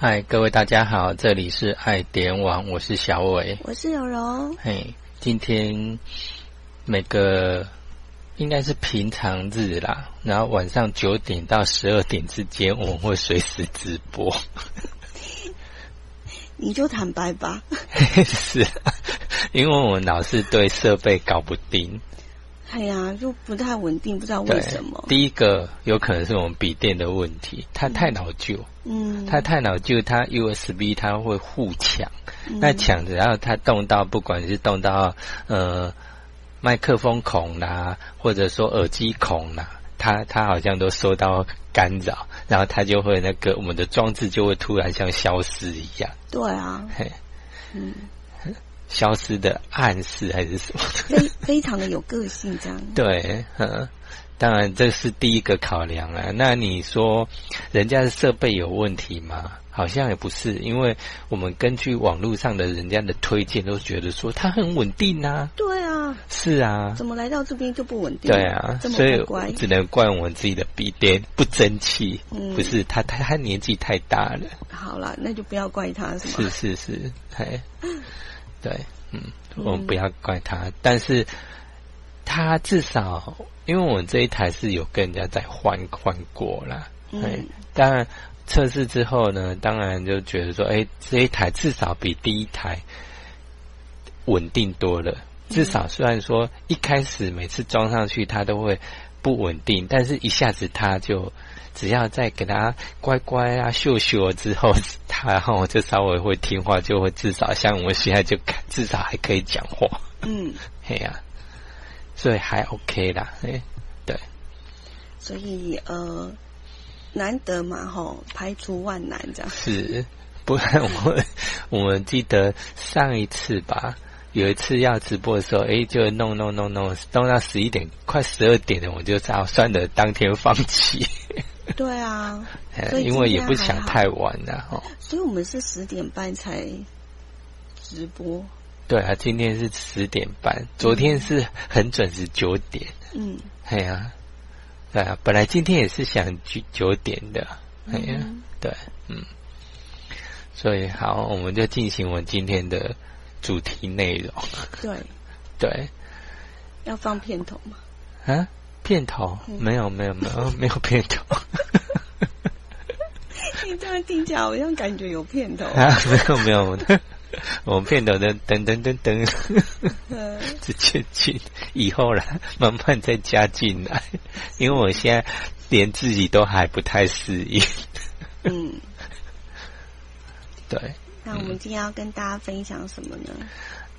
嗨，各位大家好，这里是爱点网，我是小伟，我是柔柔。嘿，今天每个应该是平常日啦，然后晚上九点到十二点之间，我们会随时直播。你就坦白吧。是，因为我们老是对设备搞不定。哎呀，就不太稳定，不知道为什么。第一个有可能是我们笔电的问题，它太老旧。嗯。它太老旧，它 USB 它会互抢，那抢着，然后它动到，不管是动到呃麦克风孔啦，或者说耳机孔啦，它它好像都受到干扰，然后它就会那个我们的装置就会突然像消失一样。对啊。嘿。嗯。消失的暗示还是什么？非非常的有个性，这样。对，嗯，当然这是第一个考量啊。那你说人家的设备有问题吗？好像也不是，因为我们根据网络上的人家的推荐，都觉得说它很稳定啊。对啊，是啊。怎么来到这边就不稳定？对啊，所以只能怪我们自己的笔电不争气。嗯，不是他，他他年纪太大了。好了，那就不要怪他，是吗？是是是，嘿。对，嗯，我们不要怪他，但是他至少，因为我们这一台是有跟人家在换换过啦，嗯，当然测试之后呢，当然就觉得说，哎，这一台至少比第一台稳定多了，至少虽然说一开始每次装上去它都会不稳定，但是一下子他就。只要再给他乖乖啊秀秀之后，他然后就稍微会听话，就会至少像我现在就至少还可以讲话。嗯，嘿呀，所以还 OK 啦，哎，对。所以呃，难得嘛吼，排除万难这样。是，不然我 我们记得上一次吧，有一次要直播的时候，哎，就弄弄弄弄弄到十一点快十二点了，我就早算的当天放弃。对啊，因为也不想太晚了哈。所以我们是十点半才直播。对啊，今天是十点半，昨天是很准时九点。嗯，哎呀，对啊，本来今天也是想九九点的。哎呀，对，嗯，所以好，我们就进行我们今天的主题内容。对，对，要放片头吗？啊？片头没有没有没有 没有片头，你这样听起来好像感觉有片头啊？没有没有，我们片头的等等等等，直接进以后了，慢慢再加进来，因为我现在连自己都还不太适应。嗯，对。那我们今天要跟大家分享什么呢？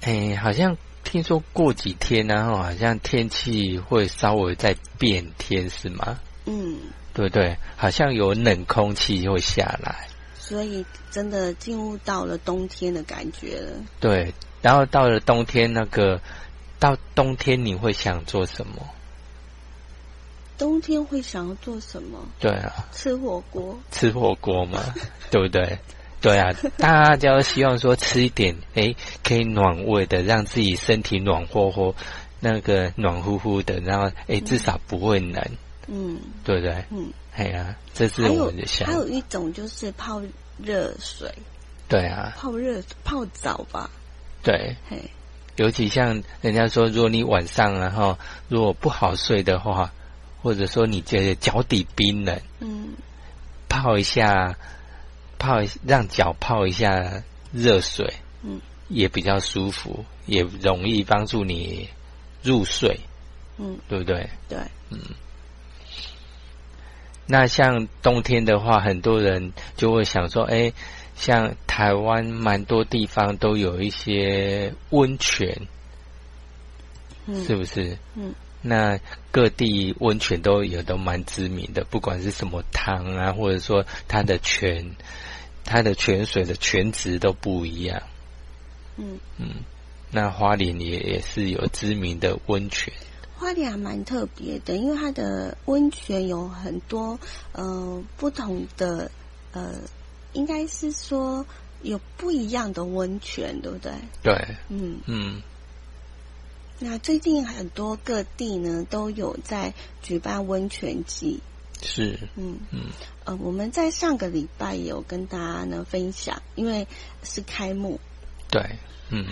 哎，好像。听说过几天，然后好像天气会稍微在变天，是吗？嗯，对不对？好像有冷空气会下来，所以真的进入到了冬天的感觉了。对，然后到了冬天，那个到冬天你会想做什么？冬天会想要做什么？对啊，吃火锅，吃火锅嘛，对不对？对啊，大家都希望说吃一点，哎，可以暖胃的，让自己身体暖和和，那个暖乎乎的，然后哎，至少不会冷，嗯，对不对？嗯，哎呀，这是我们的想。还有一种就是泡热水，对啊，泡热泡澡吧，对，嘿，尤其像人家说，如果你晚上然后如果不好睡的话，或者说你觉得脚底冰冷，嗯，泡一下。泡让脚泡一下热水，嗯，也比较舒服，也容易帮助你入睡，嗯，对不对？对，嗯。那像冬天的话，很多人就会想说，哎，像台湾蛮多地方都有一些温泉，嗯，是不是？嗯。那各地温泉都有都蛮知名的，不管是什么汤啊，或者说它的泉。它的泉水的泉质都不一样，嗯嗯，那花莲也也是有知名的温泉。花莲还蛮特别的，因为它的温泉有很多呃不同的呃，应该是说有不一样的温泉，对不对？对，嗯嗯。那最近很多各地呢都有在举办温泉季。是，嗯嗯呃，我们在上个礼拜有跟大家呢分享，因为是开幕，对，嗯，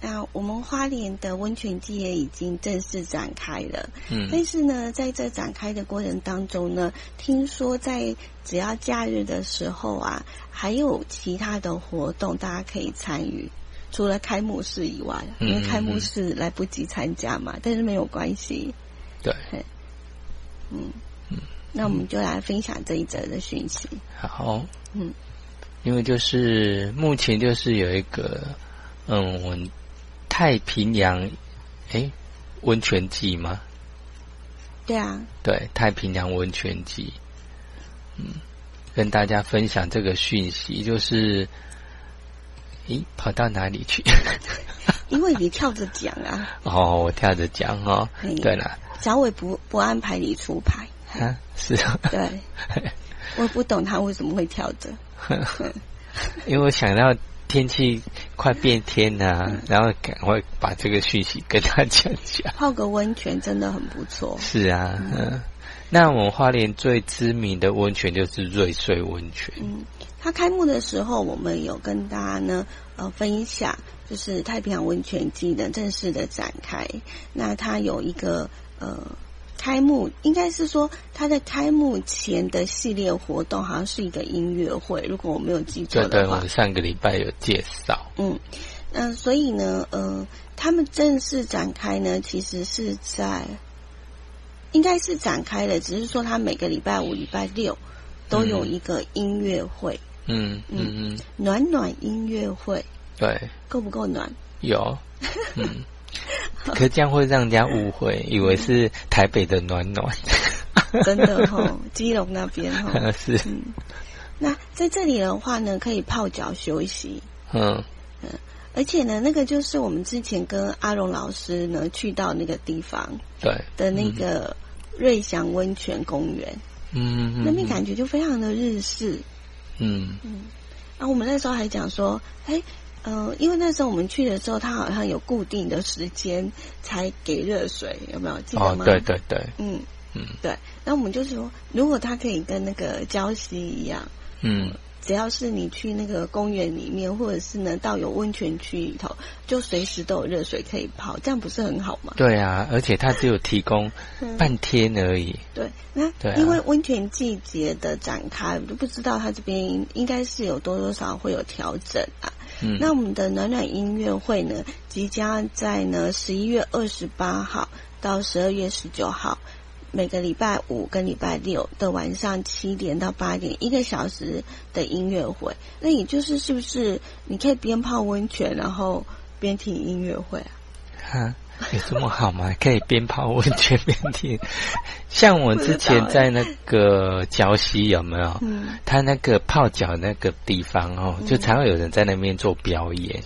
那我们花莲的温泉季也已经正式展开了。嗯但是呢，在这展开的过程当中呢，听说在只要假日的时候啊，还有其他的活动大家可以参与。除了开幕式以外，因为嗯开幕式来不及参加嘛，但是没有关系。对，嗯，那我们就来分享这一则的讯息。好，嗯，因为就是目前就是有一个，嗯，太平洋，诶，温泉季吗？对啊，对，太平洋温泉季，嗯，跟大家分享这个讯息，就是，咦，跑到哪里去？因为你跳着讲啊，哦，我跳着讲哦。嘿，对了，小伟不不安排你出牌，啊，是啊，对，我不懂他为什么会跳着。因为我想到天气快变天了、然后赶快把这个讯息跟他讲讲。泡个温泉真的很不错。是啊，嗯，那我们花莲最知名的温泉就是瑞穗温泉。嗯，它开幕的时候，我们有跟大家呢呃分享，就是太平洋温泉季的正式的展开。那它有一个呃开幕，应该是说它在开幕前的系列活动，好像是一个音乐会，如果我没有记错对对，的话我们。上个礼拜有介绍。嗯，那所以呢，呃，他们正式展开呢，其实是在应该是展开了，只是说他每个礼拜五、礼拜六都有一个音乐会，嗯嗯嗯，暖暖音乐会，对，够不够暖？有，嗯，可这样会让人家误会，以为是台北的暖暖。真的哈、基隆那边哈、是，嗯，那在这里的话呢，可以泡脚休息，嗯。嗯。而且呢，那个就是我们之前跟阿荣老师呢去到那个地方对。的那个瑞祥温泉公园。嗯嗯。那边感觉就非常的日式。嗯。嗯。啊我们那时候还讲说，哎，呃，因为那时候我们去的时候，它好像有固定的时间才给热水，有没有记得吗？哦对对对嗯嗯对。那我们就说，如果它可以跟那个礁溪一样，嗯只要是你去那个公园里面，或者是呢到有温泉区里头，就随时都有热水可以泡，这样不是很好吗？对啊，而且它只有提供 半天而已。对，那对啊因为温泉季节的展开，我就不知道它这边应该是有多多少会有调整啊。嗯，那我们的暖暖音乐会呢，即将在呢十一月二十八号到十二月十九号，每个礼拜五跟礼拜六的晚上七点到八点，一个小时的音乐会。那也就是是不是你可以边泡温泉，然后边听音乐会啊？哈，有这么好吗？可以边泡温泉边听。像我之前在那个礁溪有没有？嗯他那个泡脚那个地方哦，嗯就常常有人在那边做表演。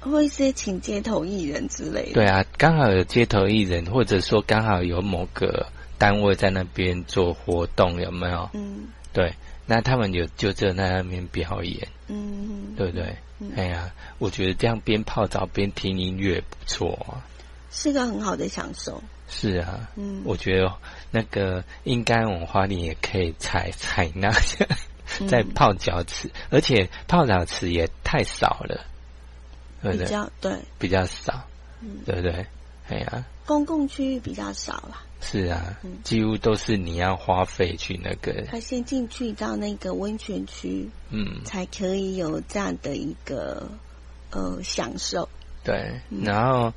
或一些请街头艺人之类的。对啊，刚好有街头艺人，或者说刚好有某个单位在那边做活动，有没有？嗯对，那他们有就在那边表演，嗯，对不对？嗯哎呀，我觉得这样边泡澡边听音乐不错啊。是个很好的享受。是啊，嗯我觉得那个应该我们花莲也可以采采纳嗯在泡脚池，而且泡澡池也太少了，对不比对？较对，比较少，嗯，对不对？哎呀，公共区域比较少啦。是啊嗯，几乎都是你要花费去那个，他先进去到那个温泉区，嗯，才可以有这样的一个呃享受。对，嗯然后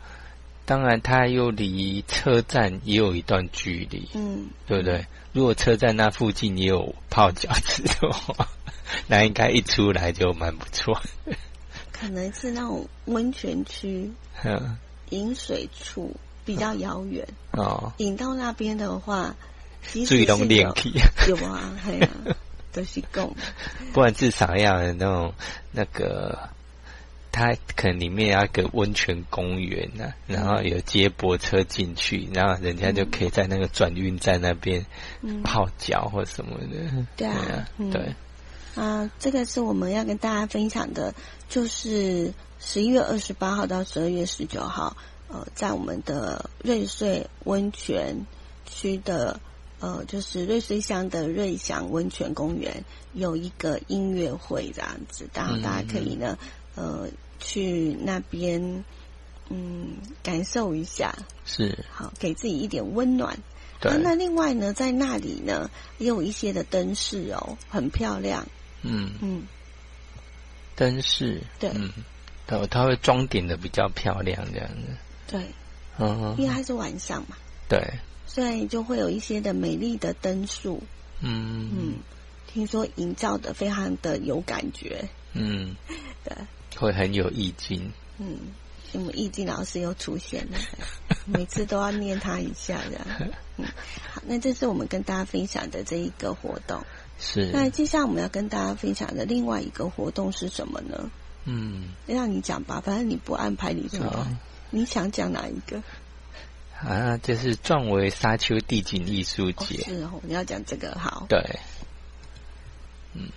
当然它又离车站也有一段距离，嗯，对不对？如果车站那附近也有泡脚池的话，那应该一出来就蛮不错。可能是那种温泉区嗯饮水处比较遥远，哦，引到那边的话，即使最是有懂练气，有啊，嘿啊，都是够。不然至少要有那种那个。它可能里面要一个温泉公园呢、然后有接驳车进去，然后人家就可以在那个转运站那边嗯，泡脚或什么的。对啊嗯对，啊，这个是我们要跟大家分享的，就是十一月二十八号到十二月十九号，呃，在我们的瑞穗温泉区的呃，就是瑞穗乡的瑞祥温泉公园有一个音乐会这样子，然后大家可以呢，呃，去那边嗯感受一下，是。好给自己一点温暖。对啊，那另外呢，在那里呢也有一些的灯饰哦，很漂亮。嗯。嗯，灯饰对嗯，它它会装点的比较漂亮这样子，对，嗯。因为它是晚上嘛，对。所以就会有一些的美丽的灯束。嗯。嗯，听说营造的非常的有感觉。嗯。对，会很有意境，嗯，我们易经老师又出现了，每次都要念他一下的。嗯，好，那这是我们跟大家分享的这一个活动。是。那接下来我们要跟大家分享的另外一个活动是什么呢？嗯。让你讲吧，反正你不安排你出来，好你想讲哪一个？啊，就是壮维沙丘地景艺术哦，节，是哦，你要讲这个好。对，嗯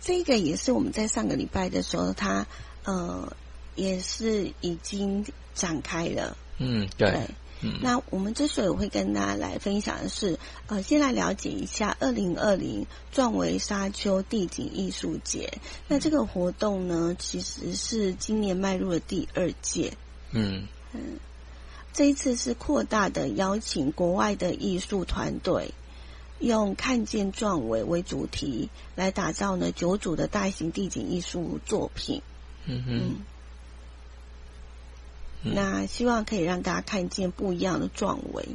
这个也是我们在上个礼拜的时候，它呃也是已经展开了。嗯对，嗯那我们之所以会跟大家来分享的是，呃，先来了解一下二零二零壮维沙丘地景艺术节。那这个活动呢，其实是今年迈入了第二届。嗯嗯这一次是扩大的邀请国外的艺术团队，用“看见壮伟”为主题，来打造呢九组的大型地景艺术作品。嗯哼嗯，那希望可以让大家看见不一样的壮维。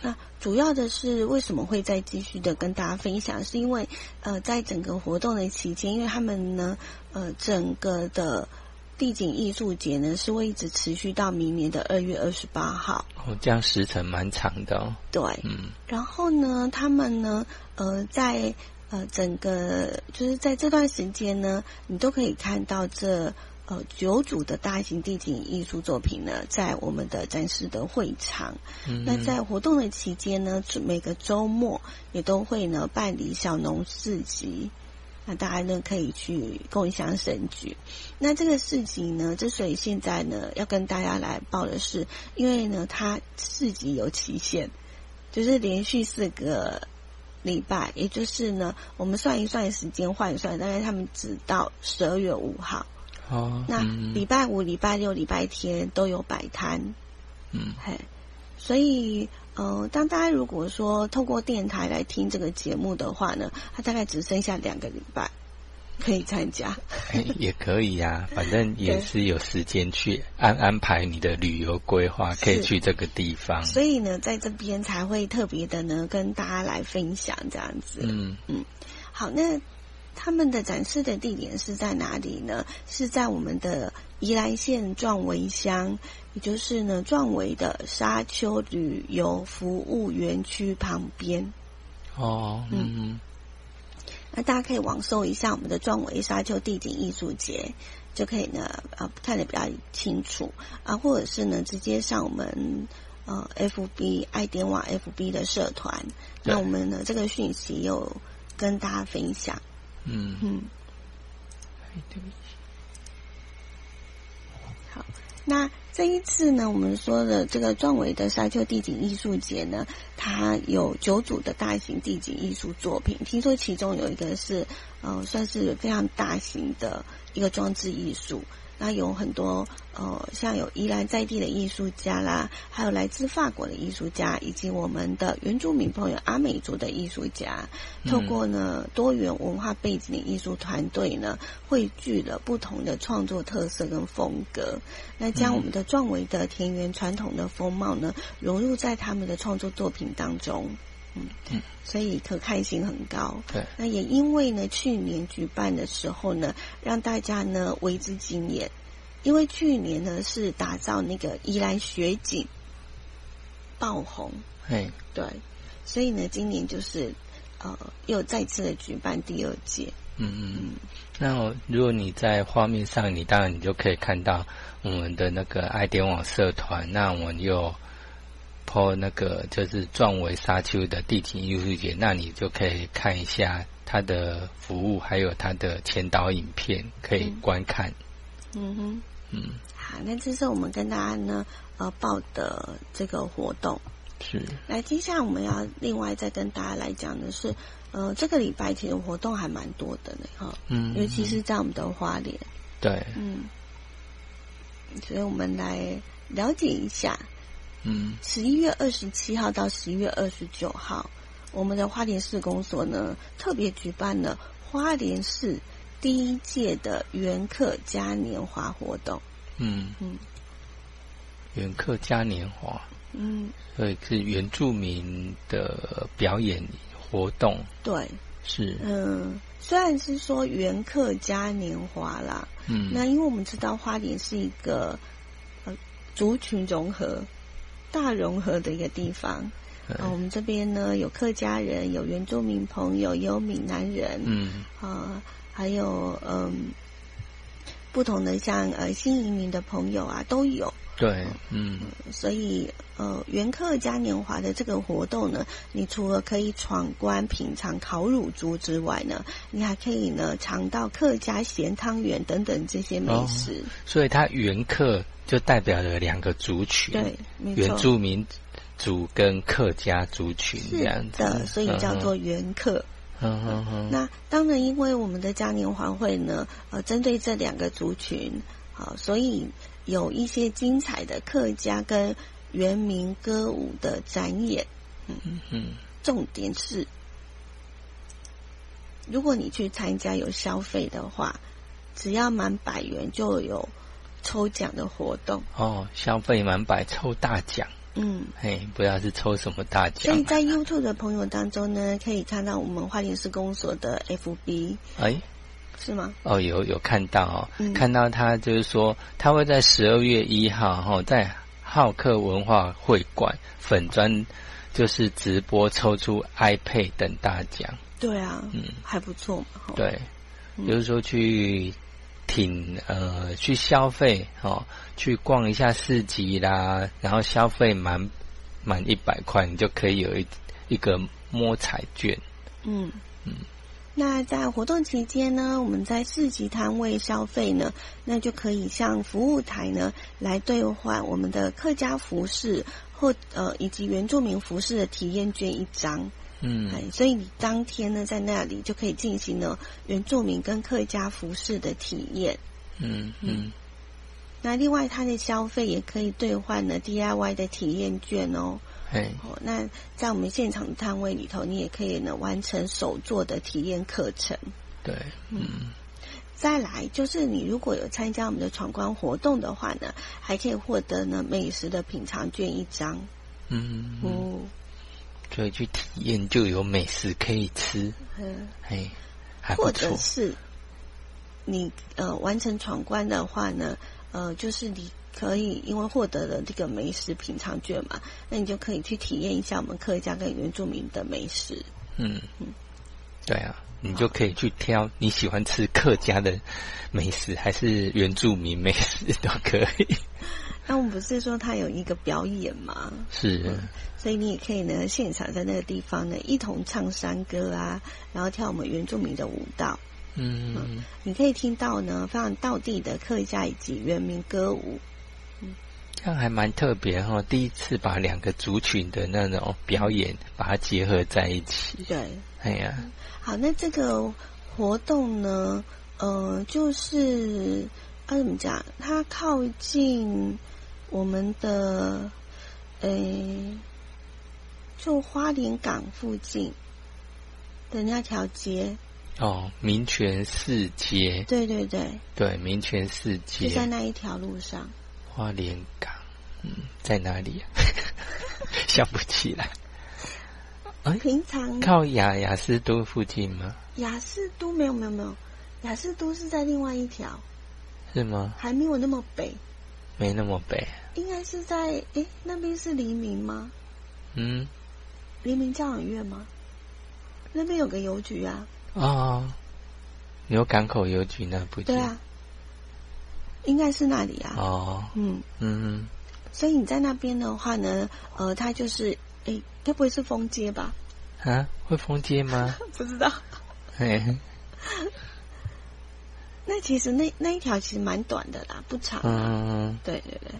那主要的是为什么会再继续的跟大家分享？是因为呃，在整个活动的期间，因为他们呢，呃，整个的地景艺术节呢是会一直持续到明年的二月二十八号。哦，这样时程蛮长的哦，对，嗯然后呢，他们呢，呃，在呃整个就是在这段时间呢，你都可以看到这呃九组的大型地景艺术作品呢，在我们的展示的会场。嗯那在活动的期间呢，每个周末也都会呢办理小农市集。那大家呢可以去共享盛举。那这个市集呢，之所以现在呢要跟大家来报的是，因为呢它市集有期限，就是连续四个礼拜，也就是呢我们算一算时间换一算，大概他们只到十二月五号。哦，那嗯。礼拜五、礼拜六、礼拜天都有摆摊，嗯。嘿，所以呃，当大家如果说透过电台来听这个节目的话呢，它大概只剩下两个礼拜可以参加。哎也可以呀、反正也是有时间去安安排你的旅游规划，可以去这个地方。所以呢，在这边才会特别的呢跟大家来分享这样子。嗯。嗯。好，那他们的展示的地点是在哪里呢？是在我们的宜兰县壮围乡，也就是呢壮围的沙丘旅游服务园区旁边。哦嗯嗯那大家可以网搜一下我们的壮维沙丘地景艺术节，就可以呢啊看得比较清楚啊，或者是呢直接上我们呃 FB 爱点网 FB 的社团，那我们呢这个讯息有跟大家分享。嗯。嗯，好，那这一次呢，我们说的这个壮伟的沙丘地景艺术节呢，它有九组的大型地景艺术作品，听说其中有一个是呃，算是非常大型的一个装置艺术。那有很多呃，像有宜兰在地的艺术家啦，还有来自法国的艺术家，以及我们的原住民朋友阿美族的艺术家，透过呢多元文化背景的艺术团队呢，汇聚了不同的创作特色跟风格，那将我们的壮维的田园传统的风貌呢，融入在他们的创作作品当中。嗯。嗯，所以可看性很高。对，那也因为呢，去年举办的时候呢，让大家呢为之惊艳，因为去年呢是打造那个宜兰雪景爆红，嘿。对，所以呢，今年就是呃又再次的举办第二届。嗯嗯。那如果你在画面上，你当然你就可以看到我们的那个爱点网社团，那我们有 po 那个就是壮维沙丘的地景艺术节，那你就可以看一下它的服务，还有它的前导影片可以观看。嗯哼，嗯，好，那这是我们跟大家呢呃报的这个活动。是。来，接下来我们要另外再跟大家来讲的是，呃，这个礼拜其实活动还蛮多的呢，哈，嗯，尤其是在我们的花莲，对，嗯，所以我们来了解一下，嗯，十一月二十七号到十一月二十九号，我们的花莲市公所呢特别举办了花莲市第一届的元客嘉年华活动，嗯。嗯。原客嘉年华，嗯，所以是原住民的表演活动，对，是，嗯，虽然是说元客嘉年华啦，嗯，那因为我们知道花莲是一个呃族群融合、大融合的一个地方。对啊，我们这边呢有客家人，有原住民朋友，也有闽南人，嗯啊，还有嗯不同的像呃新移民的朋友啊都有。对，嗯所以呃元客嘉年华的这个活动呢，你除了可以闯关品尝烤乳猪之外呢，你还可以呢尝到客家咸汤圆等等这些美食。所以它原客就代表了两个族群，对，没原。住民族跟客家族群这样子，的，所以叫做元客。嗯哼哼，那当然，因为我们的嘉年华会呢，呃，针对这两个族群，好、所以有一些精彩的客家跟原民歌舞的展演。嗯嗯重点是，如果你去参加有消费的话，只要满百元就有抽奖的活动。哦，消费满百抽大奖，嗯，嘿，不知道是抽什么大奖所以，在 YouTube 的朋友当中呢，可以看到我们花莲市公所的 FB 哎。是吗？哦，有有看到哦，嗯。看到他就是说，他会在十二月一号哈、在好客文化会馆粉专就是直播抽出 iPad 等大奖，对啊，嗯，还不错对，嗯。就是说去挺呃去消费哦，去逛一下市集啦，然后消费满满一百块，你就可以有一一个摸彩券，嗯嗯。那在活动期间呢，我们在市集摊位消费呢，那就可以向服务台呢来兑换我们的客家服饰或呃以及原住民服饰的体验券一张。嗯哎，所以你当天呢在那里就可以进行呢原住民跟客家服饰的体验。嗯嗯那另外，它的消费也可以兑换呢 DIY 的体验券哦。嘿，哦，那在我们现场的摊位里头，你也可以呢完成手作的体验课程。对，嗯。再来就是你如果有参加我们的闯关活动的话呢，还可以获得呢美食的品尝券一张。嗯嗯，哦，所以去体验就有美食可以吃，嗯，嘿，或者，是你呃完成闯关的话呢，呃，就是你可以因为获得了这个美食品尝券嘛，那你就可以去体验一下我们客家跟原住民的美食。嗯嗯，对啊，你就可以去挑你喜欢吃客家的美食还是原住民美食都可以，那我们不是说他有一个表演吗？是，所以你也可以呢，现场在那个地方呢，一同唱山歌啊，然后跳我们原住民的舞蹈。嗯你可以听到呢非常道地的客家以及原民歌舞。这样还蛮特别哈、第一次把两个族群的那种表演把它结合在一起，对，哎呀，好，那这个活动呢，呃，就是啊怎么讲？它靠近我们的，呃，就花莲港附近的那条街。哦，民权四街，对对对，对，民权四街就在，那一条路上。花莲港，嗯，在哪里啊？想不起来。哎，平常靠雅雅斯都附近吗？雅士都没有没有没有，雅士都是在另外一条，是吗？还没有那么北，没那么北。应该是在诶那边是黎明吗？嗯，黎明交响乐吗？那边有个邮局啊，哦，有港口邮局那附近。对啊，应该是那里啊。哦，嗯，嗯，所以你在那边的话呢，呃，它就是诶，该不会是封街吧？啊，会封街吗？不知道。嘿，那其实那那一条其实蛮短的啦，不长。嗯对对对，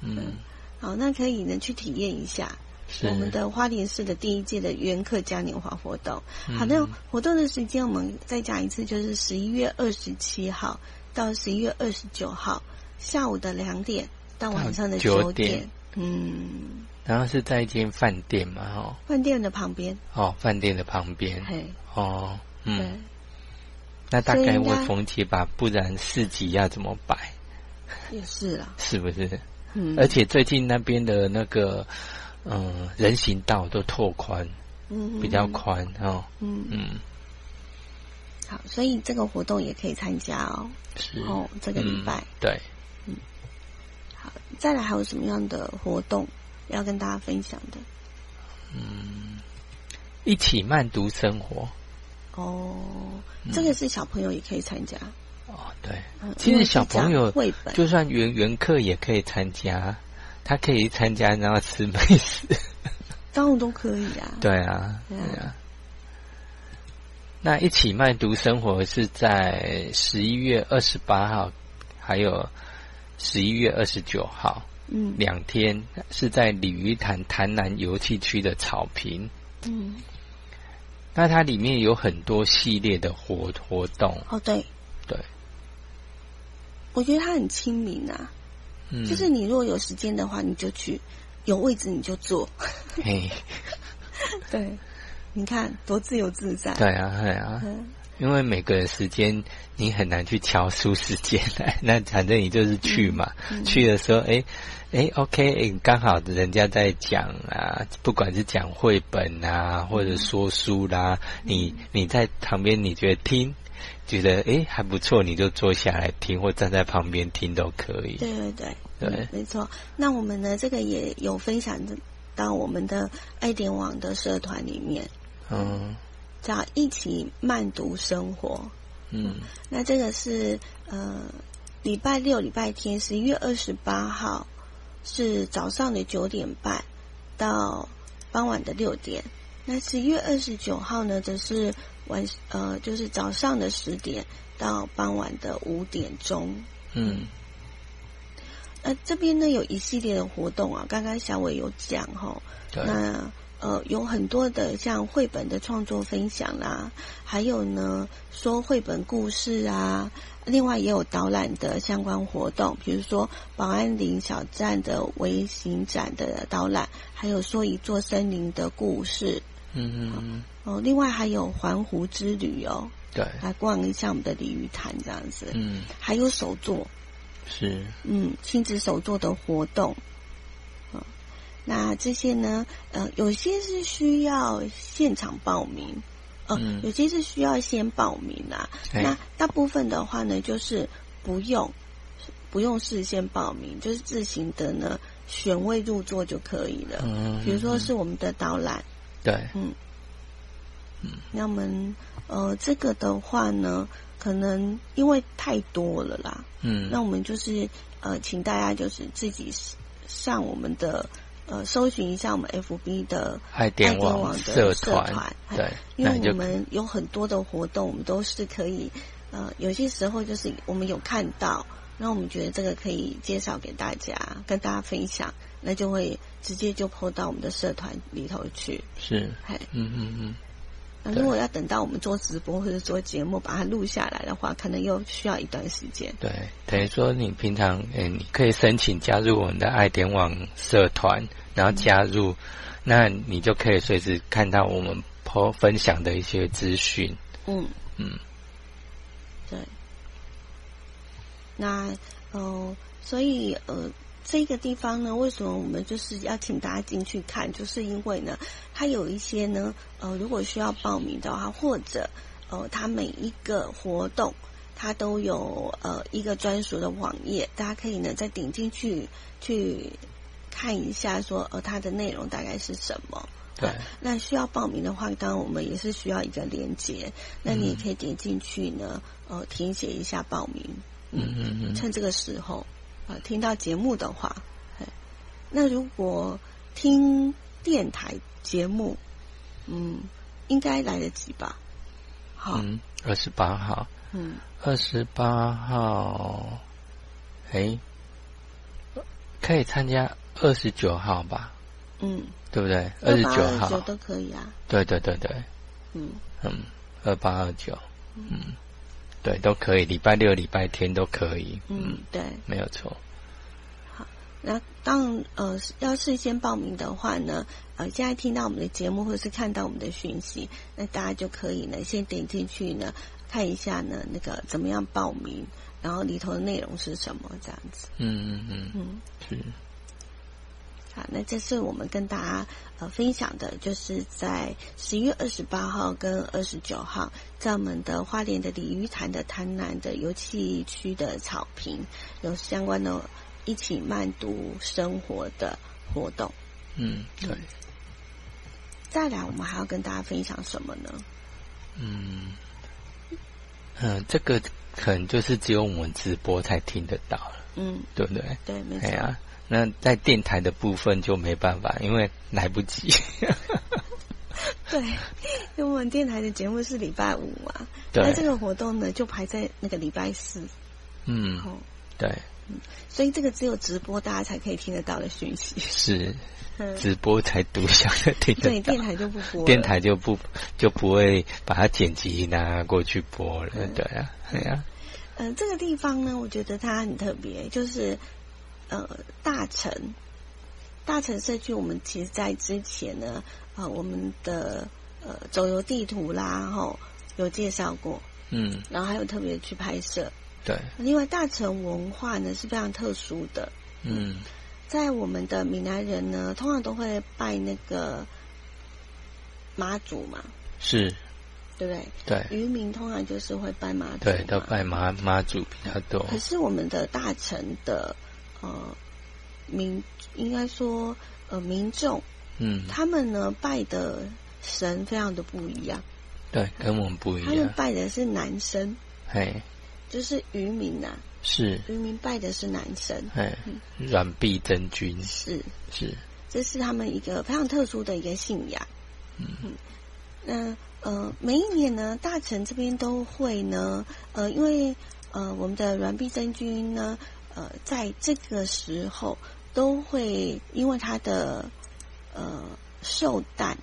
嗯，好，那可以呢去体验一下。我们的花莲市的第一届的元客嘉年华活动。嗯好，那活动的时间我们再讲一次，就是十一月二十七号到十一月二十九号下午的两点到晚上的九点。点。嗯，然后是在一间饭店嘛，哦饭店的旁边，哦，饭店的旁边。嘿，哦，嗯，，那大概问冯姐吧，不然市集要怎么摆？也是啊，是不是？嗯，而且最近那边的那个嗯人行道都拓宽，嗯。比较，宽哦，嗯，嗯，好，所以这个活动也可以参加哦。是哦，这个礼拜嗯、对，好，再来还有什么样的活动要跟大家分享的？嗯一起慢读生活哦，这个是小朋友也可以参加。哦，对，嗯其实小朋友绘本就算原原课也可以参加，他可以参加，然后吃美食。当然都可以啊，对啊对啊。那一起慢读生活是在十一月二十八号，还有十一月二十九号嗯。两天，是在鲤鱼潭潭南游戏区的草坪。嗯，那它里面有很多系列的活活动，哦对，对，我觉得它很亲民啊，嗯，就是你如果有时间的话，你就去，有位置你就坐。嘿，对，你看多自由自在。对啊，对啊，嗯。因为每个时间你很难去敲出时间来，那反正你就是去嘛，嗯去的时候，哎哎，OK，哎，刚好人家在讲啊，不管是讲绘本啊，或者说书啦，你你在旁边，你觉得听，觉得哎还不错，你就坐下来听，或站在旁边听都可以。对对对，对。嗯没错。那我们呢，这个也有分享到我们的爱点网的社团里面，嗯叫一起慢读生活。嗯那这个是呃礼拜六、礼拜天，十一月二十八号是早上的九点半到傍晚的六点。那十一月二十九号呢，则是晚呃就是早上的十点到傍晚的五点钟。嗯那这边呢有一系列的活动啊，刚刚小伟有讲哈，对，那呃有很多的像绘本的创作分享啦，还有呢说绘本故事啊，另外也有导览的相关活动，比如说保安林小站的微型展的导览，还有说一座森林的故事嗯嗯嗯，哦，另外还有环湖之旅哦，对，来逛一下我们的鲤鱼潭这样子，嗯还有手作，是，嗯，亲子手作的活动。啊，那这些呢，呃，有些是需要现场报名，呃，嗯。有些是需要先报名啊。哎。那大部分的话呢，就是不用不用事先报名，就是自行的呢选位入座就可以了。嗯，比如说是我们的导览，对，嗯，那我们呃这个的话呢，可能因为太多了啦，嗯，那我们就是呃，请大家就是自己上我们的呃，搜寻一下我们 FB 的爱点爱点网网的社团，对，因为我们有很多的活动，我们都是可以呃，有些时候就是我们有看到，然后我们觉得这个可以介绍给大家，跟大家分享，那就会直接就 PO 到我们的社团里头去。是，嘿，嗯嗯嗯，那如果要等到我们做直播或者做节目把它录下来的话，可能又需要一段时间。对，等于说你平常，诶、你可以申请加入我们的爱点网社团，然后加入，那你就可以随时看到我们 po 分享的一些资讯。嗯，嗯，对。那呃，所以呃，这个地方呢，为什么我们就是要请大家进去看？就是因为呢，它有一些呢，呃，如果需要报名的话，或者呃，它每一个活动。它都有呃一个专属的网页，大家可以呢再点进去去看一下说，呃它的内容大概是什么。对，那需要报名的话，当然我们也是需要一个连接，那你也可以点进去呢，呃，填写一下报名。嗯嗯嗯，趁这个时候，呃，听到节目的话，嘿那如果听电台节目，嗯，应该来得及吧？好，嗯，二十八号，嗯，二十八号，诶、可以参加二十九号吧？嗯，对不对？二十九号。都可以啊。对对对对，嗯。嗯，二八二九，嗯，对，都可以，礼拜六、礼拜天都可以。嗯，对，没有错。好，那当呃要事先报名的话呢，呃，现在听到我们的节目或者是看到我们的讯息，那大家就可以呢先点进去呢看一下呢那个怎么样报名。然后里头的内容是什么？这样子。嗯嗯嗯嗯，是。好，那这是我们跟大家呃分享的，就是在十一月二十八号跟二十九号，在我们的花莲的鲤鱼潭的潭南的油气区的草坪，有相关的一起慢读生活的活动。嗯，对。再来，我们还要跟大家分享什么呢？嗯嗯，这个。可能就是只有我们直播才听得到了，嗯，对不对？对，没错。那在电台的部分就没办法，因为来不及。对，因为我们电台的节目是礼拜五嘛，那这个活动呢就排在那个礼拜四。嗯，对。嗯，所以这个只有直播大家才可以听得到的讯息。是。直播才独享的听，对电台就不播，电台就不就不会把它剪辑拿过去播了，对啊，对啊。嗯，这个地方呢，我觉得它很特别，就是呃，大城。大城社区，我们其实在之前呢，啊，我们的呃走游地图啦，后有介绍过，嗯，然后还有特别去拍摄，对。另外，大城文化呢是非常特殊的，嗯。在我们的闽南人呢，通常都会拜那个妈祖嘛，是，对不对？对，渔民通常就是会拜妈祖，对，都拜妈妈祖比较多。可是我们的大城的呃民，应该说呃民众，嗯，他们呢拜的神非常的不一样，对，跟我们不一样。他们拜的是男生，嘿，就是渔民呐。是。渔民拜的是男神，哎，软臂真君。是。是，这是他们一个非常特殊的一个信仰。嗯，那呃，每一年呢，大臣这边都会呢，呃，因为呃，我们的软臂真君呢，呃，在这个时候都会因为它的呃寿诞，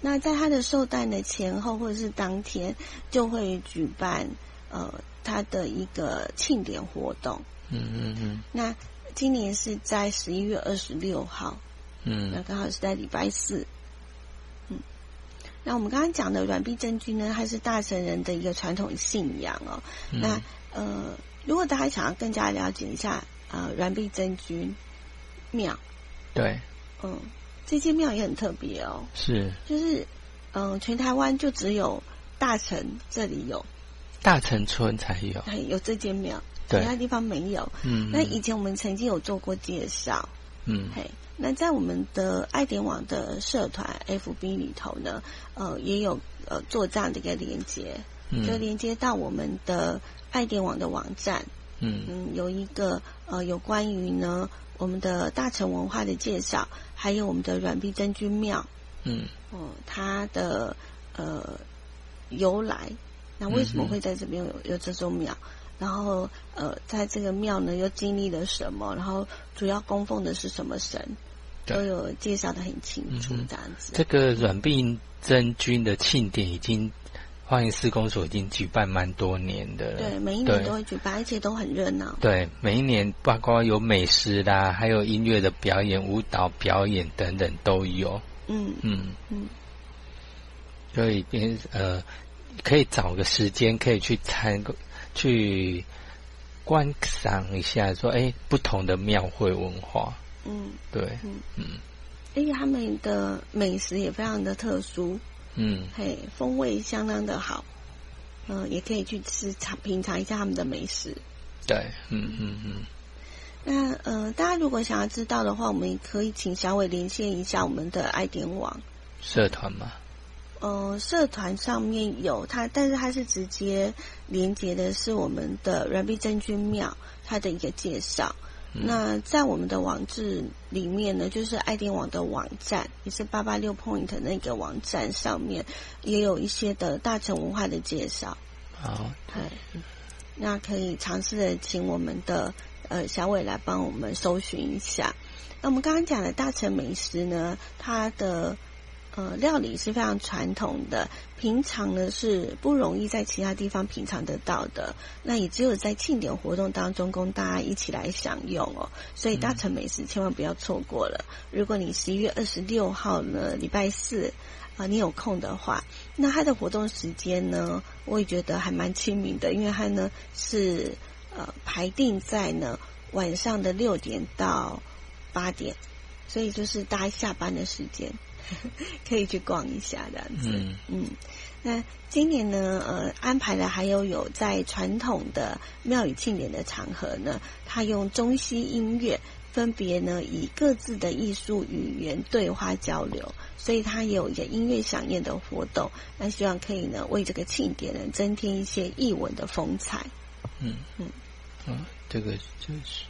那在它的寿诞的前后或者是当天，就会举办呃。它的一个庆典活动，嗯嗯嗯，那今年是在十一月二十六号，嗯，那刚好是在礼拜四，嗯，那我们刚刚讲的软币真君呢，它是大神人的一个传统信仰哦。那呃，如果大家想要更加了解一下啊软壁真君庙，对，嗯，这间庙也很特别哦，是，就是嗯，全台湾就只有大城这里有。大城村才有，有这间庙，其他地方没有。嗯，那以前我们曾经有做过介绍。嗯，嘿，那在我们的爱点网的社团 FB 里头呢，呃，也有呃做这样的一个连接，就连接到我们的爱点网的网站。嗯嗯，有一个呃有关于呢我们的大城文化的介绍，还有我们的软币真君庙。嗯，哦，它的呃由来。那为什么会在这边有有这座庙？然后呃，在这个庙呢又经历了什么？然后主要供奉的是什么神？都有介绍的很清楚，这样子。这个软币真君的庆典已经欢迎四公所已经举办蛮多年的了。对，每一年都会举办，而且都很热闹。对，每一年包括有美食啦，还有音乐的表演、舞蹈表演等等都有。嗯嗯嗯，所以边呃。可以找个时间，可以去参去观赏一下，说哎，不同的庙会文化，嗯，对，嗯嗯，而且他们的美食也非常的特殊，嗯，嘿，风味相当的好，嗯，也可以去吃尝品尝一下他们的美食，对，嗯嗯嗯。那呃，大家如果想要知道的话，我们也可以请小伟连线一下我们的爱点网社团吗。呃，社团上面有它，但是它是直接连接的是我们的软币真君庙，它的一个介绍。那在我们的网志里面呢，就是爱丁网的网站，也是八八六 point 那个网站上面，也有一些的大成文化的介绍。好，对，那可以尝试的请我们的呃小伟来帮我们搜寻一下。那我们刚刚讲的大成美食呢，它的呃料理是非常传统的，平常呢是不容易在其他地方品尝得到的，那也只有在庆典活动当中供大家一起来享用哦。所以大成美食千万不要错过了。如果你十一月二十六号呢，礼拜四。啊，你有空的话，那它的活动时间呢，我也觉得还蛮亲民的，因为它呢是呃排定在呢晚上的六点到八点，所以就是大家下班的时间 可以去逛一下这样子。嗯嗯，那今年呢，呃，安排的还有有在传统的庙宇庆典的场合呢，他用中西音乐。分别呢，以各自的艺术语言对话交流，所以他也有一个音乐响应的活动。那希望可以呢，为这个庆典呢，增添一些艺文的风采。嗯嗯嗯，这个就是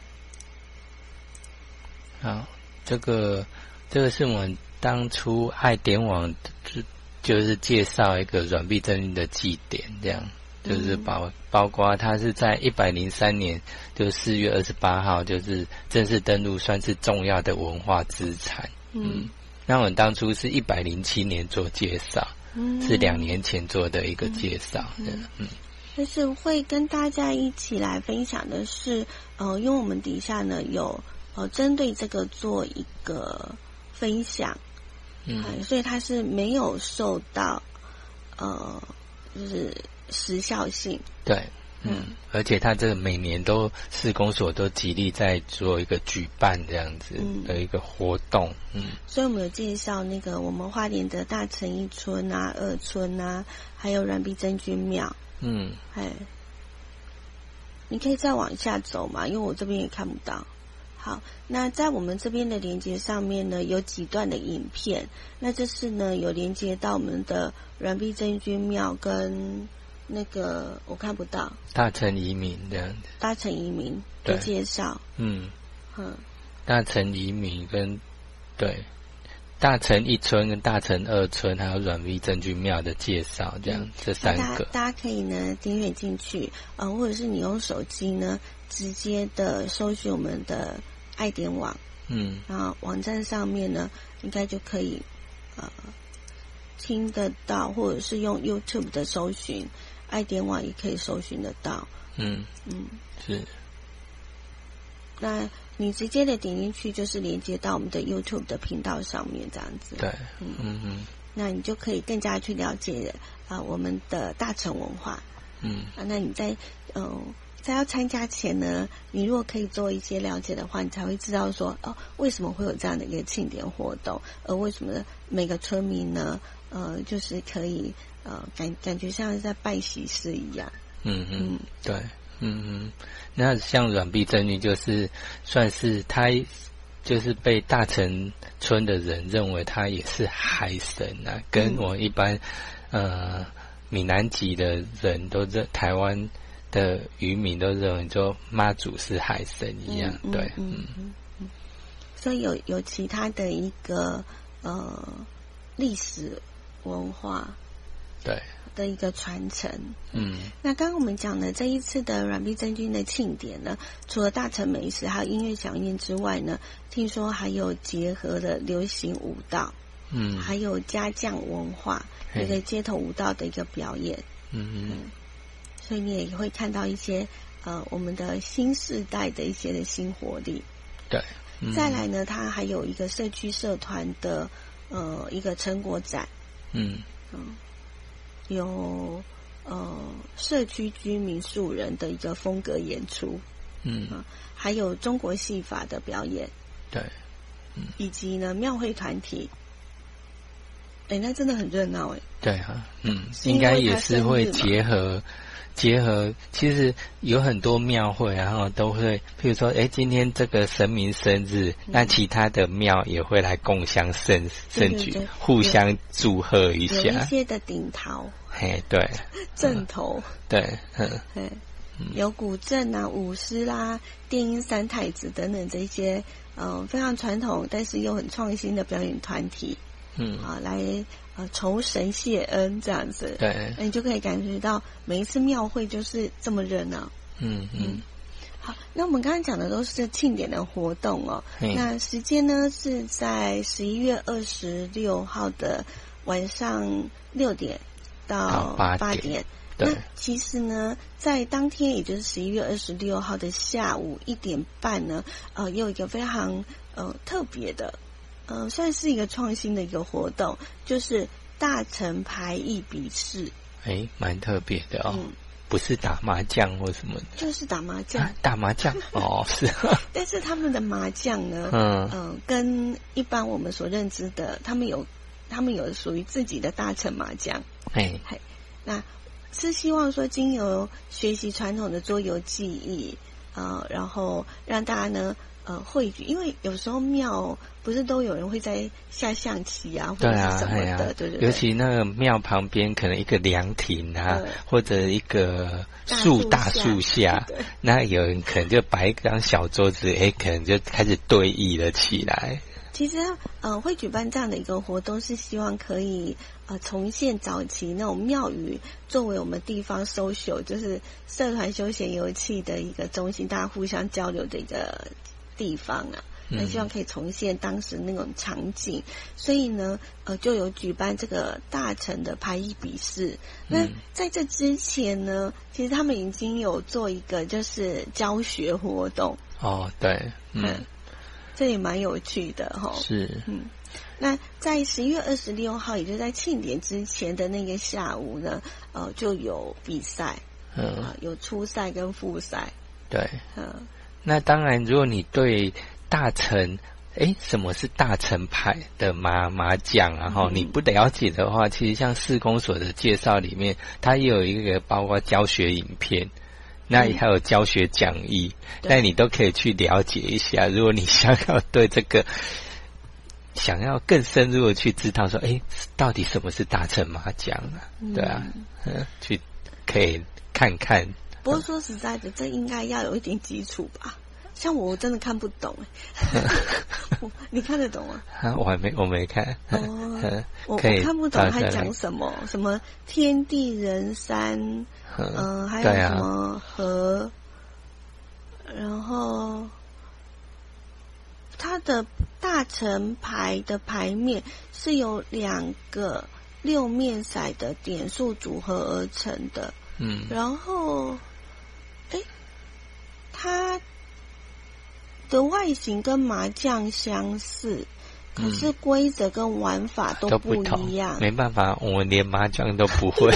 好，这个这个是我们当初爱点网就就是介绍一个软币真运的祭典这样。就是包包括它是在一百零三年，就四月二十八号，就是正式登录，算是重要的文化资产。嗯，那我们当初是一百零七年做介绍，是两年前做的一个介绍。嗯，就是会跟大家一起来分享的是，呃，因为我们底下呢有呃针对这个做一个分享，嗯，所以它是没有受到呃，就是。时效性。对，嗯，而且它这个每年都市公所都极力在做一个举办这样子的一个活动，嗯，所以我们有介绍那个我们花莲的大城一村啊、二村啊，还有软币真君庙，嗯，哎，你可以再往下走嘛，因为我这边也看不到。好，那在我们这边的连接上面呢，有几段的影片，那这是呢有连接到我们的软币真君庙跟。那个我看不到，大成移民这样子，大成移民的介绍，嗯，嗯，大成移民跟对。大成一村跟大成二村还有软币真君庙的介绍，这样这三个，大家可以呢订阅进去，呃，或者是你用手机呢直接的搜寻我们的爱点网，嗯，然后网站上面呢应该就可以呃听得到，或者是用 YouTube 的搜寻。爱点网也可以搜寻得到。嗯嗯，是。那你直接的点进去，就是连接到我们的 YouTube 的频道上面，这样子。对，嗯嗯嗯。那你就可以更加去了解啊我们的大成文化。嗯。啊，那你在嗯在要参加前呢，你如果可以做一些了解的话，你才会知道说哦，为什么会有这样的一个庆典活动，而为什么每个村民呢，呃，就是可以。呃，感感觉像是在拜喜事一样。嗯嗯，对，嗯嗯。那像软碧真女，就是算是他，就是被大城村的人认为他也是海神啊，跟我一般呃闽南籍的人都在台湾的渔民都认为，说妈祖是海神一样。对，嗯。所以有有其他的一个呃历史文化。对。的一个传承，嗯，那刚刚我们讲的这一次的软币真君的庆典呢，除了大成美食还有音乐响应之外呢，听说还有结合的流行舞蹈，嗯，还有家将文化一个街头舞蹈的一个表演，嗯。嗯，所以你也会看到一些呃我们的新时代的一些的新活力，对，再来呢，它还有一个社区社团的呃一个成果展，嗯。嗯。有呃社区居民素人的一个风格演出，嗯，还有中国戏法的表演，对，嗯，以及呢庙会团体，哎，那真的很热闹哎，对哈，嗯，应该也是会结合。结合其实有很多庙会，然后都会，譬如说，哎，今天这个神明生日，那其他的庙也会来共享圣圣举，互相祝贺一下。有一些的顶头，嘿，对，正头，对，嗯，有古镇啊、舞狮啦、电音三太子等等这些，嗯，非常传统但是又很创新的表演团体，嗯，啊，来。呃，酬神谢恩这样子，对，那你就可以感觉到每一次庙会就是这么热闹。嗯嗯，好，那我们刚刚讲的都是庆典的活动哦。那时间呢是在十一月二十六号的晚上六点到八点。那其实呢，在当天，也就是十一月二十六号的下午一点半呢，呃，有一个非常呃特别的，呃，算是一个创新的一个活动，就是大成牌艺比试。哎，蛮特别的哦。不是打麻将或什么的，就是打麻将。打麻将哦，是。但是他们的麻将呢，嗯嗯，跟一般我们所认知的，他们有他们有属于自己的大成麻将。哎，那是希望说，经由学习传统的桌游技艺，呃，然后让大家呢。呃，汇聚，因为有时候庙不是都有人会在下象棋啊，或者什么的，对对。尤其那个庙旁边可能一个凉亭啊，或者一个树大树下，那有人可能就摆一张小桌子，哎，可能就开始对弈了起来。其实，呃，会举办这样的一个活动，是希望可以呃重现早期那种庙宇作为我们地方 social，就是社团休闲游憩的一个中心，大家互相交流的一个。地方啊，那希望可以重现当时那种场景，所以呢，呃，就有举办这个大臣的排艺比试。那在这之前呢，其实他们已经有做一个就是教学活动。哦，对，嗯，这也蛮有趣的哈。是，嗯，那在十一月二十六号，也就在庆典之前的那个下午呢，呃，就有比赛，嗯，有初赛跟复赛。对，嗯。那当然，如果你对大成，哎，什么是大成牌的麻麻将，然后你不了解的话，其实像四公所的介绍里面，它也有一个包括教学影片，那也还有教学讲义，那你都可以去了解一下。如果你想要对这个想要更深入的去知道，说，哎，到底什么是大成麻将啊？对啊，嗯，去可以看看。不过说实在的，这应该要有一点基础吧？像我真的看不懂 你看得懂吗？我还没，我没看。哦，我看不懂他讲什么，什么天地人山，嗯，还有什么和，然后它的大成牌的牌面是由两个六面骰的点数组合而成的。嗯，然后。它的外形跟麻将相似，可是规则跟玩法都不一样。没办法，我连麻将都不会，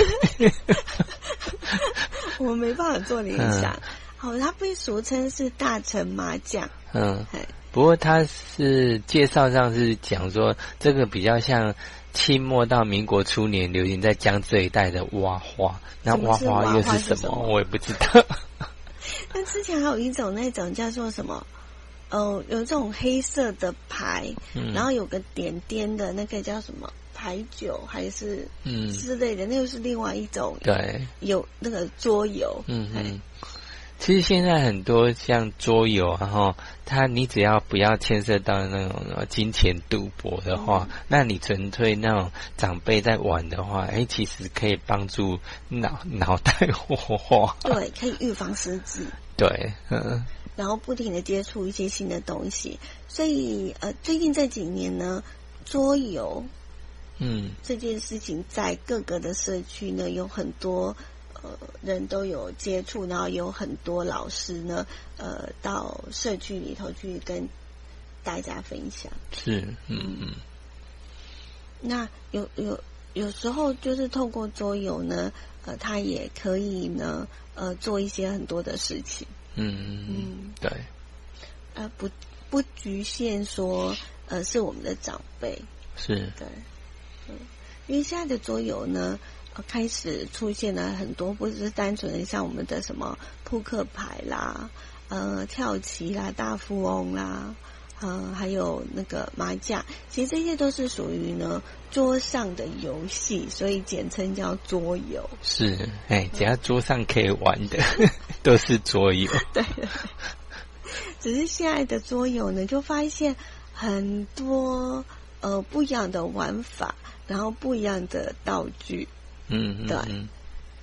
我没办法做联想。好，它被俗称是大成麻将。嗯，不过它是介绍上是讲说，这个比较像清末到民国初年流行在江浙一带的挖花。那挖花又是什么？我也不知道。那之前还有一种那种叫做什么？哦，有这种黑色的牌，然后有个点点的那个叫什么牌九还是嗯之类的，那又是另外一种。对，有那个桌游。嗯嗯。其实现在很多像桌游，然后它你只要不要牵涉到那种金钱赌博的话，那你纯粹那种长辈在玩的话，哎，其实可以帮助脑脑袋活化。对，可以预防失智。对，嗯。然后不停的接触一些新的东西，所以呃，最近这几年呢，桌游，嗯，这件事情在各个的社区呢有很多。呃，人都有接触，然后有很多老师呢，呃，到社区里头去跟大家分享。是，嗯嗯。那有有有时候就是透过桌游呢，呃，他也可以呢，呃，做一些很多的事情。嗯嗯嗯，对。呃，不不局限说，呃，是我们的长辈。是。对。嗯，因为现在的桌游呢。开始出现了很多，不只是单纯的像我们的什么扑克牌啦，呃，跳棋啦，大富翁啦，呃，还有那个麻将，其实这些都是属于呢桌上的游戏，所以简称叫桌游。是，哎，只要桌上可以玩的，都是桌游。对，只是现在的桌游呢，就发现很多呃不一样的玩法，然后不一样的道具。嗯，对，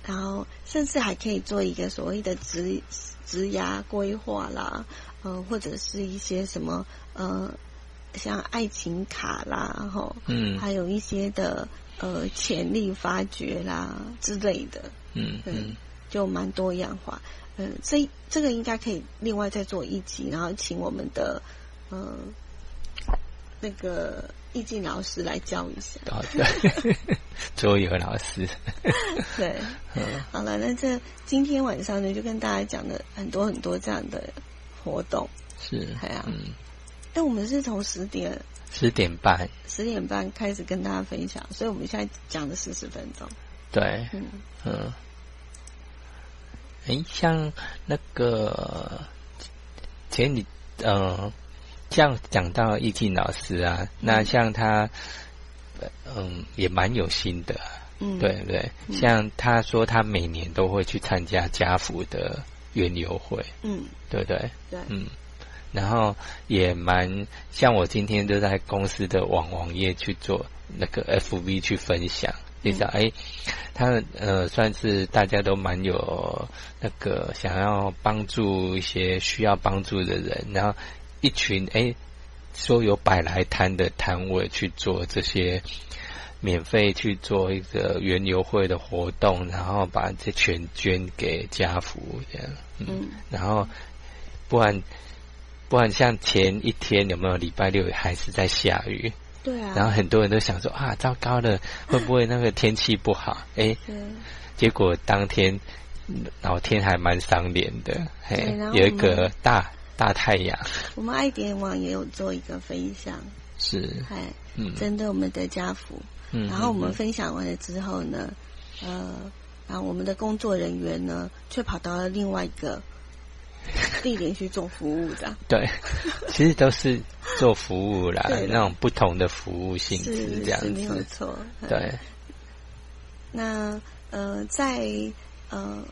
然后甚至还可以做一个所谓的职职涯规划啦，呃，或者是一些什么呃，像爱情卡啦，然后嗯。还有一些的呃潜力发掘啦之类的，嗯嗯，就蛮多样化。嗯，这这个应该可以另外再做一集，然后请我们的呃那个易静老师来教一下。好的，周 游老师，对，好了，那这今天晚上呢，就跟大家讲了很多很多这样的活动。是，哎呀嗯，但我们是从十点十点半，十点半开始跟大家分享，所以我们现在讲了四十分钟。对，嗯。嗯，诶，像那个前你呃，像讲到易静老师啊，那像他，呃嗯，也蛮有心的啊，嗯，对不对？像他说他每年都会去参加家福的园游会，嗯，对不对？对，嗯，然后也蛮像我今天都在公司的网网页去做那个 FV 去分享，你知道，哎、他呃算是大家都蛮有那个想要帮助一些需要帮助的人，然后一群哎说有摆来摊的摊位去做这些。免费去做一个园游会的活动，然后把这全捐给家福这样，嗯，嗯然后不然不然像前一天有没有礼拜六还是在下雨，对啊，然后很多人都想说啊，糟糕了，会不会那个天气不好？诶，对，结果当天嗯老天还蛮赏脸的，嘿有一我个大大太阳，我们爱点网也有做一个分享，是，哎，嗯，针对我们的家福，嗯，然后我们嗯分享完了之后呢，呃，然后我们的工作人员呢，却跑到了另外一个 地点去做服务的，对，其实都是做服务啦 那种不同的服务性质是这样子。没有子，错，嗯对，那呃，在呃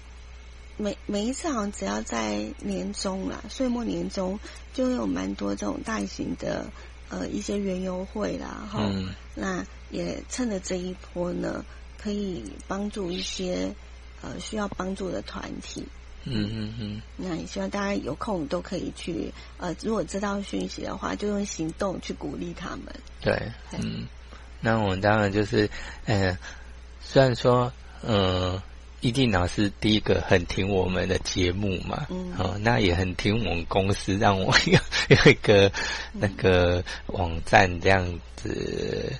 每每一次好像只要在年终啦，岁末年终就会有蛮多这种大型的呃一些园游会啦，哈、嗯那也趁着这一波呢，可以帮助一些呃需要帮助的团体。嗯嗯嗯，那也希望大家有空都可以去呃，如果知道讯息的话，就用行动去鼓励他们。对，对嗯，那我们当然就是，呃，虽然说，呃，易定老师第一个很听我们的节目嘛，嗯。哦，那也很听我们公司，让我有 有一个那个网站这样子，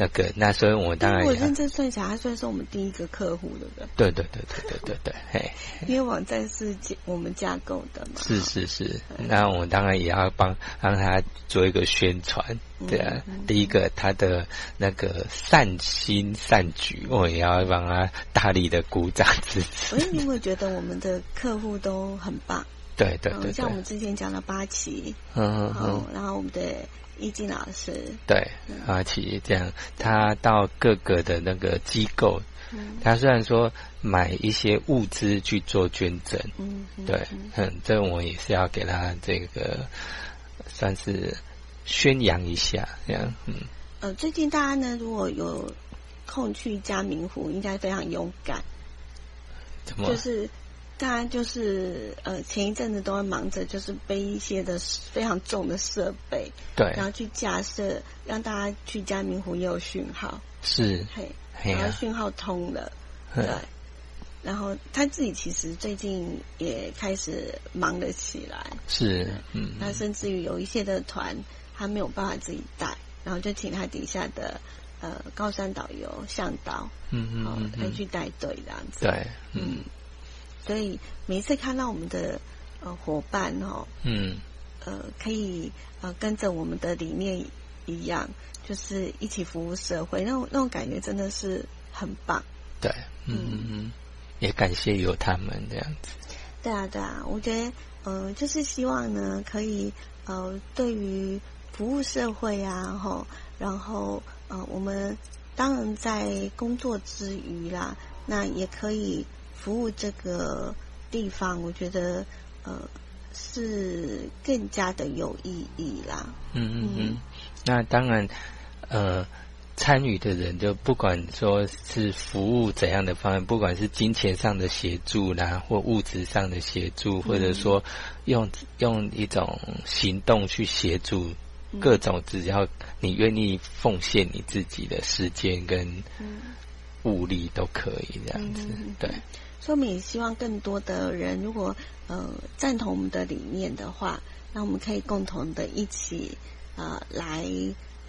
那个，那所以我当然也如果认真算起来，他算是我们第一个客户，对不对？对对对对对对对，嘿，因为网站是架我们架构的嘛。是是是，那我当然也要帮让他做一个宣传，对啊。嗯第一个他的那个善心善举，我也要帮他大力的鼓掌支持所。以你有没有觉得我们的客户都很棒？嗯对对对对像我，们之前讲的八旗，嗯嗯，，然后我们的易静老师，对，阿奇这样，他到各个的那个机构，嗯。他虽然说买一些物资去做捐赠，嗯，嗯对，嗯，这我也是要给他这个算是宣扬一下，这样，嗯。呃，最近大家呢，如果有空去嘉明湖，应该非常勇敢，怎么？就是大家就是呃前一阵子都会忙着，就是背一些的非常重的设备，对。然，后去架设，让大家去嘉明湖也有讯号，是，嘿，然后讯号通了，对。嗯。然后他自己其实最近也开始忙了起来，是，嗯，那甚至于有一些的团他没有办法自己带，然后就请他底下的呃高山导游向导，嗯嗯哦嗯，嗯。来去带队这样子。对，嗯所以每一次看到我们的呃伙伴哦，嗯，呃，可以呃跟着我们的理念一样，就是一起服务社会，那种那种感觉真的是很棒。对，嗯。嗯嗯，也感谢有他们这样子，对啊，对啊，我觉得呃，就是希望呢，可以呃，对于服务社会啊，吼，然后呃，我们当然在工作之余啦，那也可以服务这个地方，我觉得呃是更加的有意义啦。嗯嗯嗯，那当然，呃，参与的人，就不管说是服务怎样的方案，不管是金钱上的协助啦，或物质上的协助，或者说用用一种行动去协助，各种只要你愿意奉献你自己的时间跟物力都可以这样子，对。所以我们也希望更多的人，如果呃赞同我们的理念的话，那我们可以共同的一起呃来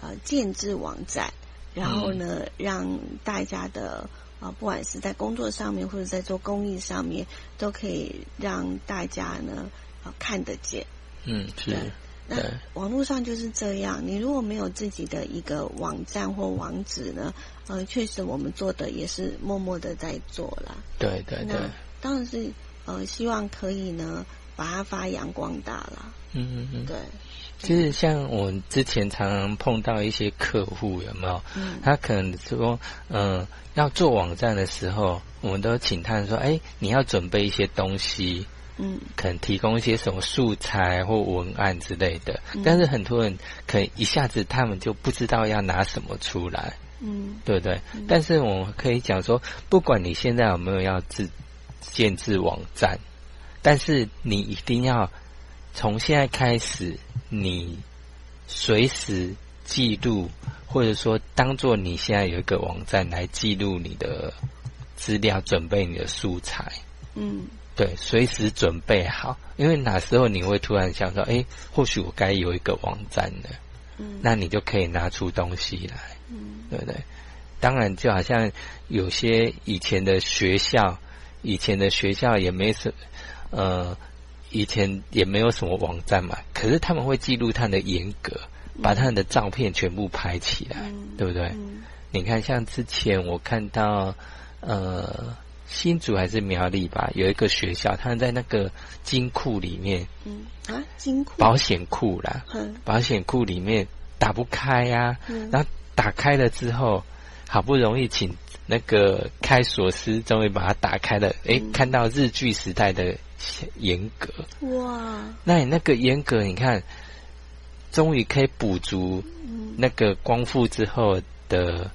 呃建制网站，然后呢让大家的啊不管是在工作上面或者在做公益上面，都可以让大家呢啊看得见。嗯，是。那网络上就是这样，你如果没有自己的一个网站或网址呢？呃，确实我们做的也是默默的在做了。对对对，当然是呃，希望可以呢把它发扬光大了。嗯嗯嗯，对。其实像我之前常常碰到一些客户，有没有？嗯。他可能说，嗯，要做网站的时候，我们都请他说，哎，你要准备一些东西。嗯，可能提供一些什么素材或文案之类的，但是很多人可能一下子他们就不知道要拿什么出来，嗯，对不对？但是我们可以讲说，不管你现在有没有要自建制网站，但是你一定要从现在开始，你随时记录，或者说当做你现在有一个网站来记录你的资料，准备你的素材，嗯。对，随时准备好，因为哪时候你会突然想到，哎，或许我该有一个网站了，嗯，那你就可以拿出东西来，嗯，对不对？当然，就好像有些以前的学校，以前的学校也没什，呃，以前也没有什么网站嘛，可是他们会记录他的严格，把他们的照片全部拍起来，对不对？你看，像之前我看到，呃。新竹还是苗栗吧，有一个学校，他们在那个金库里面，嗯啊，金库？保险库啦，嗯，保险库里面打不开呀，嗯，然后打开了之后，好不容易请那个开锁师，终于把它打开了，哎，看到日剧时代的严格，哇，那你那个严格，你看，终于可以补足那个光复之后的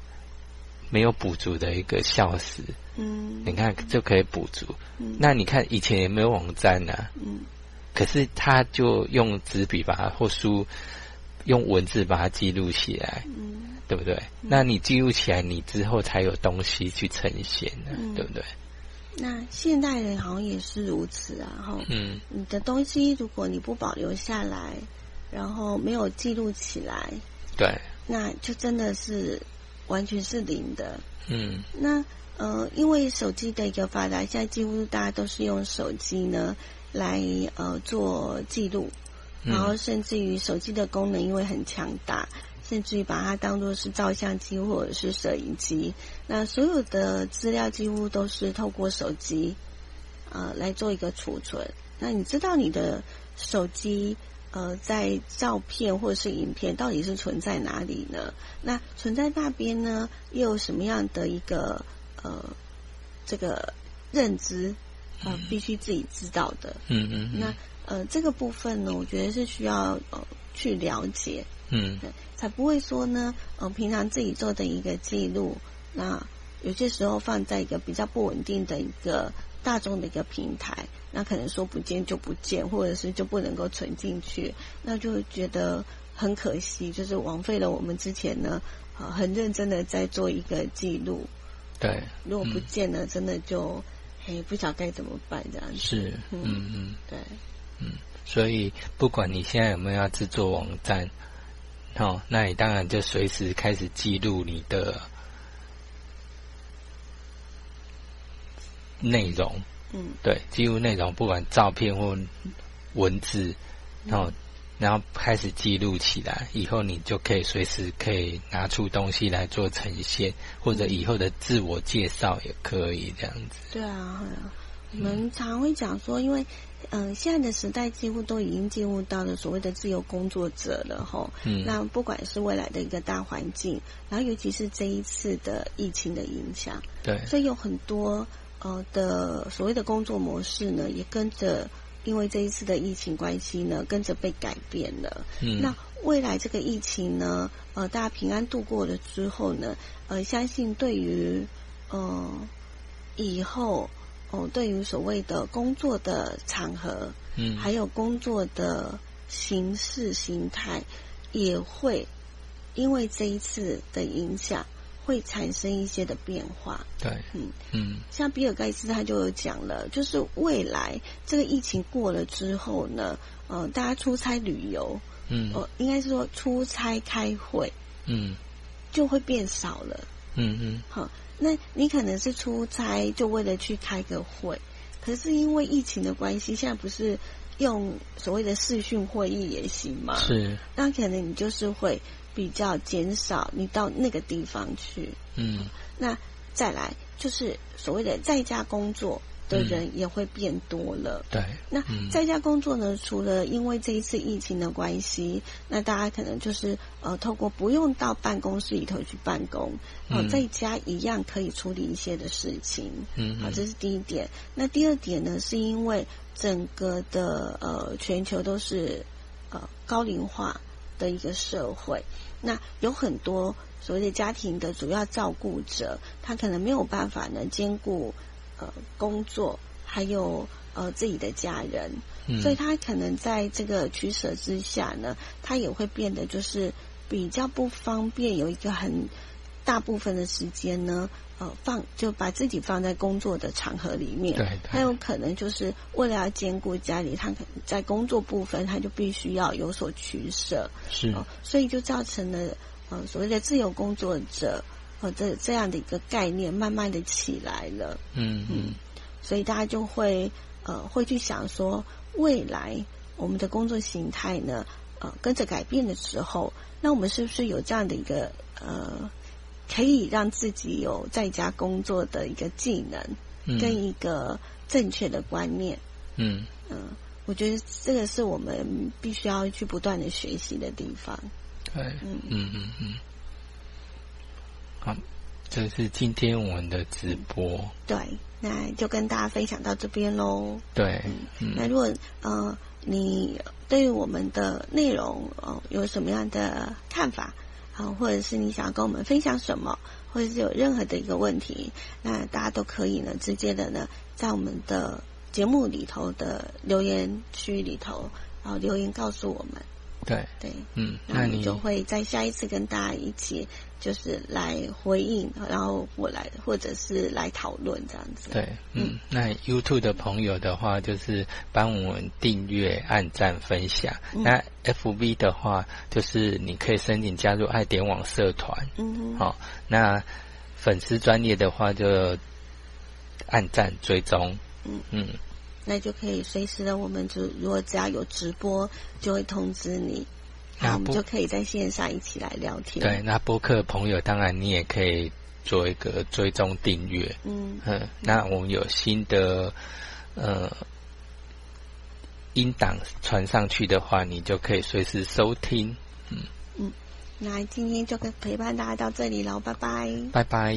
没有补足的一个消失。嗯，你看就可以补足。嗯，那你看以前也没有网站呢。嗯，可是他就用纸笔把它或书用文字把它记录起来。嗯，对不对？那你记录起来，你之后才有东西去呈现呢，对不对？那现代人好像也是如此啊。哈，嗯，你的东西如果你不保留下来，然后没有记录起来，对，那就真的是完全是零的。嗯，那。呃，因为手机的一个发达，现在几乎大家都是用手机呢来呃做记录，然后甚至于手机的功能因为很强大，甚至于把它当做是照相机或者是摄影机，那所有的资料几乎都是透过手机呃来做一个储存。那你知道你的手机呃在照片或者是影片到底是存在哪里呢？那存在那边呢又有什么样的一个？呃，这个认知啊，必须自己知道的。嗯嗯。那呃，这个部分呢，我觉得是需要呃去了解。嗯。才不会说呢，呃，平常自己做的一个记录，那有些时候放在一个比较不稳定的一个大众的一个平台，那可能说不见就不见，或者是就不能够存进去，那就觉得很可惜，就是枉费了我们之前呢，呃，很认真的在做一个记录。对，如果不见了，真的就哎不晓该怎么办这样子。是，嗯嗯，对，嗯，所以不管你现在有没有要制作网站，哦，那你当然就随时开始记录你的内容。嗯，对，记录内容，不管照片或文字，然后。然后开始记录起来，以后你就可以随时可以拿出东西来做呈现，或者以后的自我介绍也可以这样子。对啊，我们常会讲说，因为嗯，现在的时代几乎都已经进入到了所谓的自由工作者了吼。嗯。那不管是未来的一个大环境，然后尤其是这一次的疫情的影响，对，所以有很多呃的所谓的工作模式呢，也跟着。因为这一次的疫情关系呢，跟着被改变了。嗯，那未来这个疫情呢，呃，大家平安度过了之后呢，呃，相信对于呃以后哦，对于所谓的工作的场合，嗯，还有工作的形式形态，也会因为这一次的影响。会产生一些的变化，对，嗯。嗯，像比尔盖茨他就有讲了，就是未来这个疫情过了之后呢，呃，大家出差旅游，嗯，呃，应该是说出差开会，嗯，就会变少了，嗯嗯，好，那你可能是出差就为了去开个会，可是因为疫情的关系，现在不是用所谓的视讯会议也行嘛？是，那可能你就是会。比较减少你到那个地方去，嗯，那再来就是所谓的在家工作的人也会变多了，对。那在家工作呢，除了因为这一次疫情的关系，那大家可能就是呃，透过不用到办公室里头去办公，哦，在家一样可以处理一些的事情，嗯，好，这是第一点。那第二点呢，是因为整个的呃全球都是呃高龄化的一个社会。那有很多所谓的家庭的主要照顾者，他可能没有办法呢兼顾呃工作，还有呃自己的家人，所以他可能在这个取舍之下呢，他也会变得就是比较不方便，有一个很大部分的时间呢，呃放就把自己放在工作的场合里面，对，他有可能就是为了要兼顾家里，他可能在工作部分他就必须要有所取舍。是，所以就造成了呃所谓的自由工作者呃这这样的一个概念慢慢的起来了，嗯嗯，所以大家就会呃会去想说，未来我们的工作形态呢呃跟着改变的时候，那我们是不是有这样的一个呃可以让自己有在家工作的一个技能，跟一个正确的观念，嗯嗯。我觉得这个是我们必须要去不断的学习的地方。对，嗯嗯嗯嗯。好，这是今天我们的直播。对，那就跟大家分享到这边喽。对，那如果呃你对于我们的内容哦有什么样的看法啊，或者是你想要跟我们分享什么，或者是有任何的一个问题，那大家都可以呢直接的呢在我们的。节目里头的留言区里头，然后留言告诉我们。对对，嗯，那你就会在下一次跟大家一起，就是来回应，然后我来，或者是来讨论这样子。对，嗯，那 YouTube 的朋友的话，就是帮我们订阅、按赞、分享。那 FB 的话，就是你可以申请加入爱点网社团。嗯，好，那粉丝专业的话，就按赞追踪。嗯嗯。那就可以随时的，我们就如果只要有直播，就会通知你，那我们就可以在线上一起来聊天。对，那播客朋友当然你也可以做一个追踪订阅。嗯嗯，那我们有新的呃音档传上去的话，你就可以随时收听。嗯嗯，那今天就跟陪伴大家到这里了，拜拜，拜拜。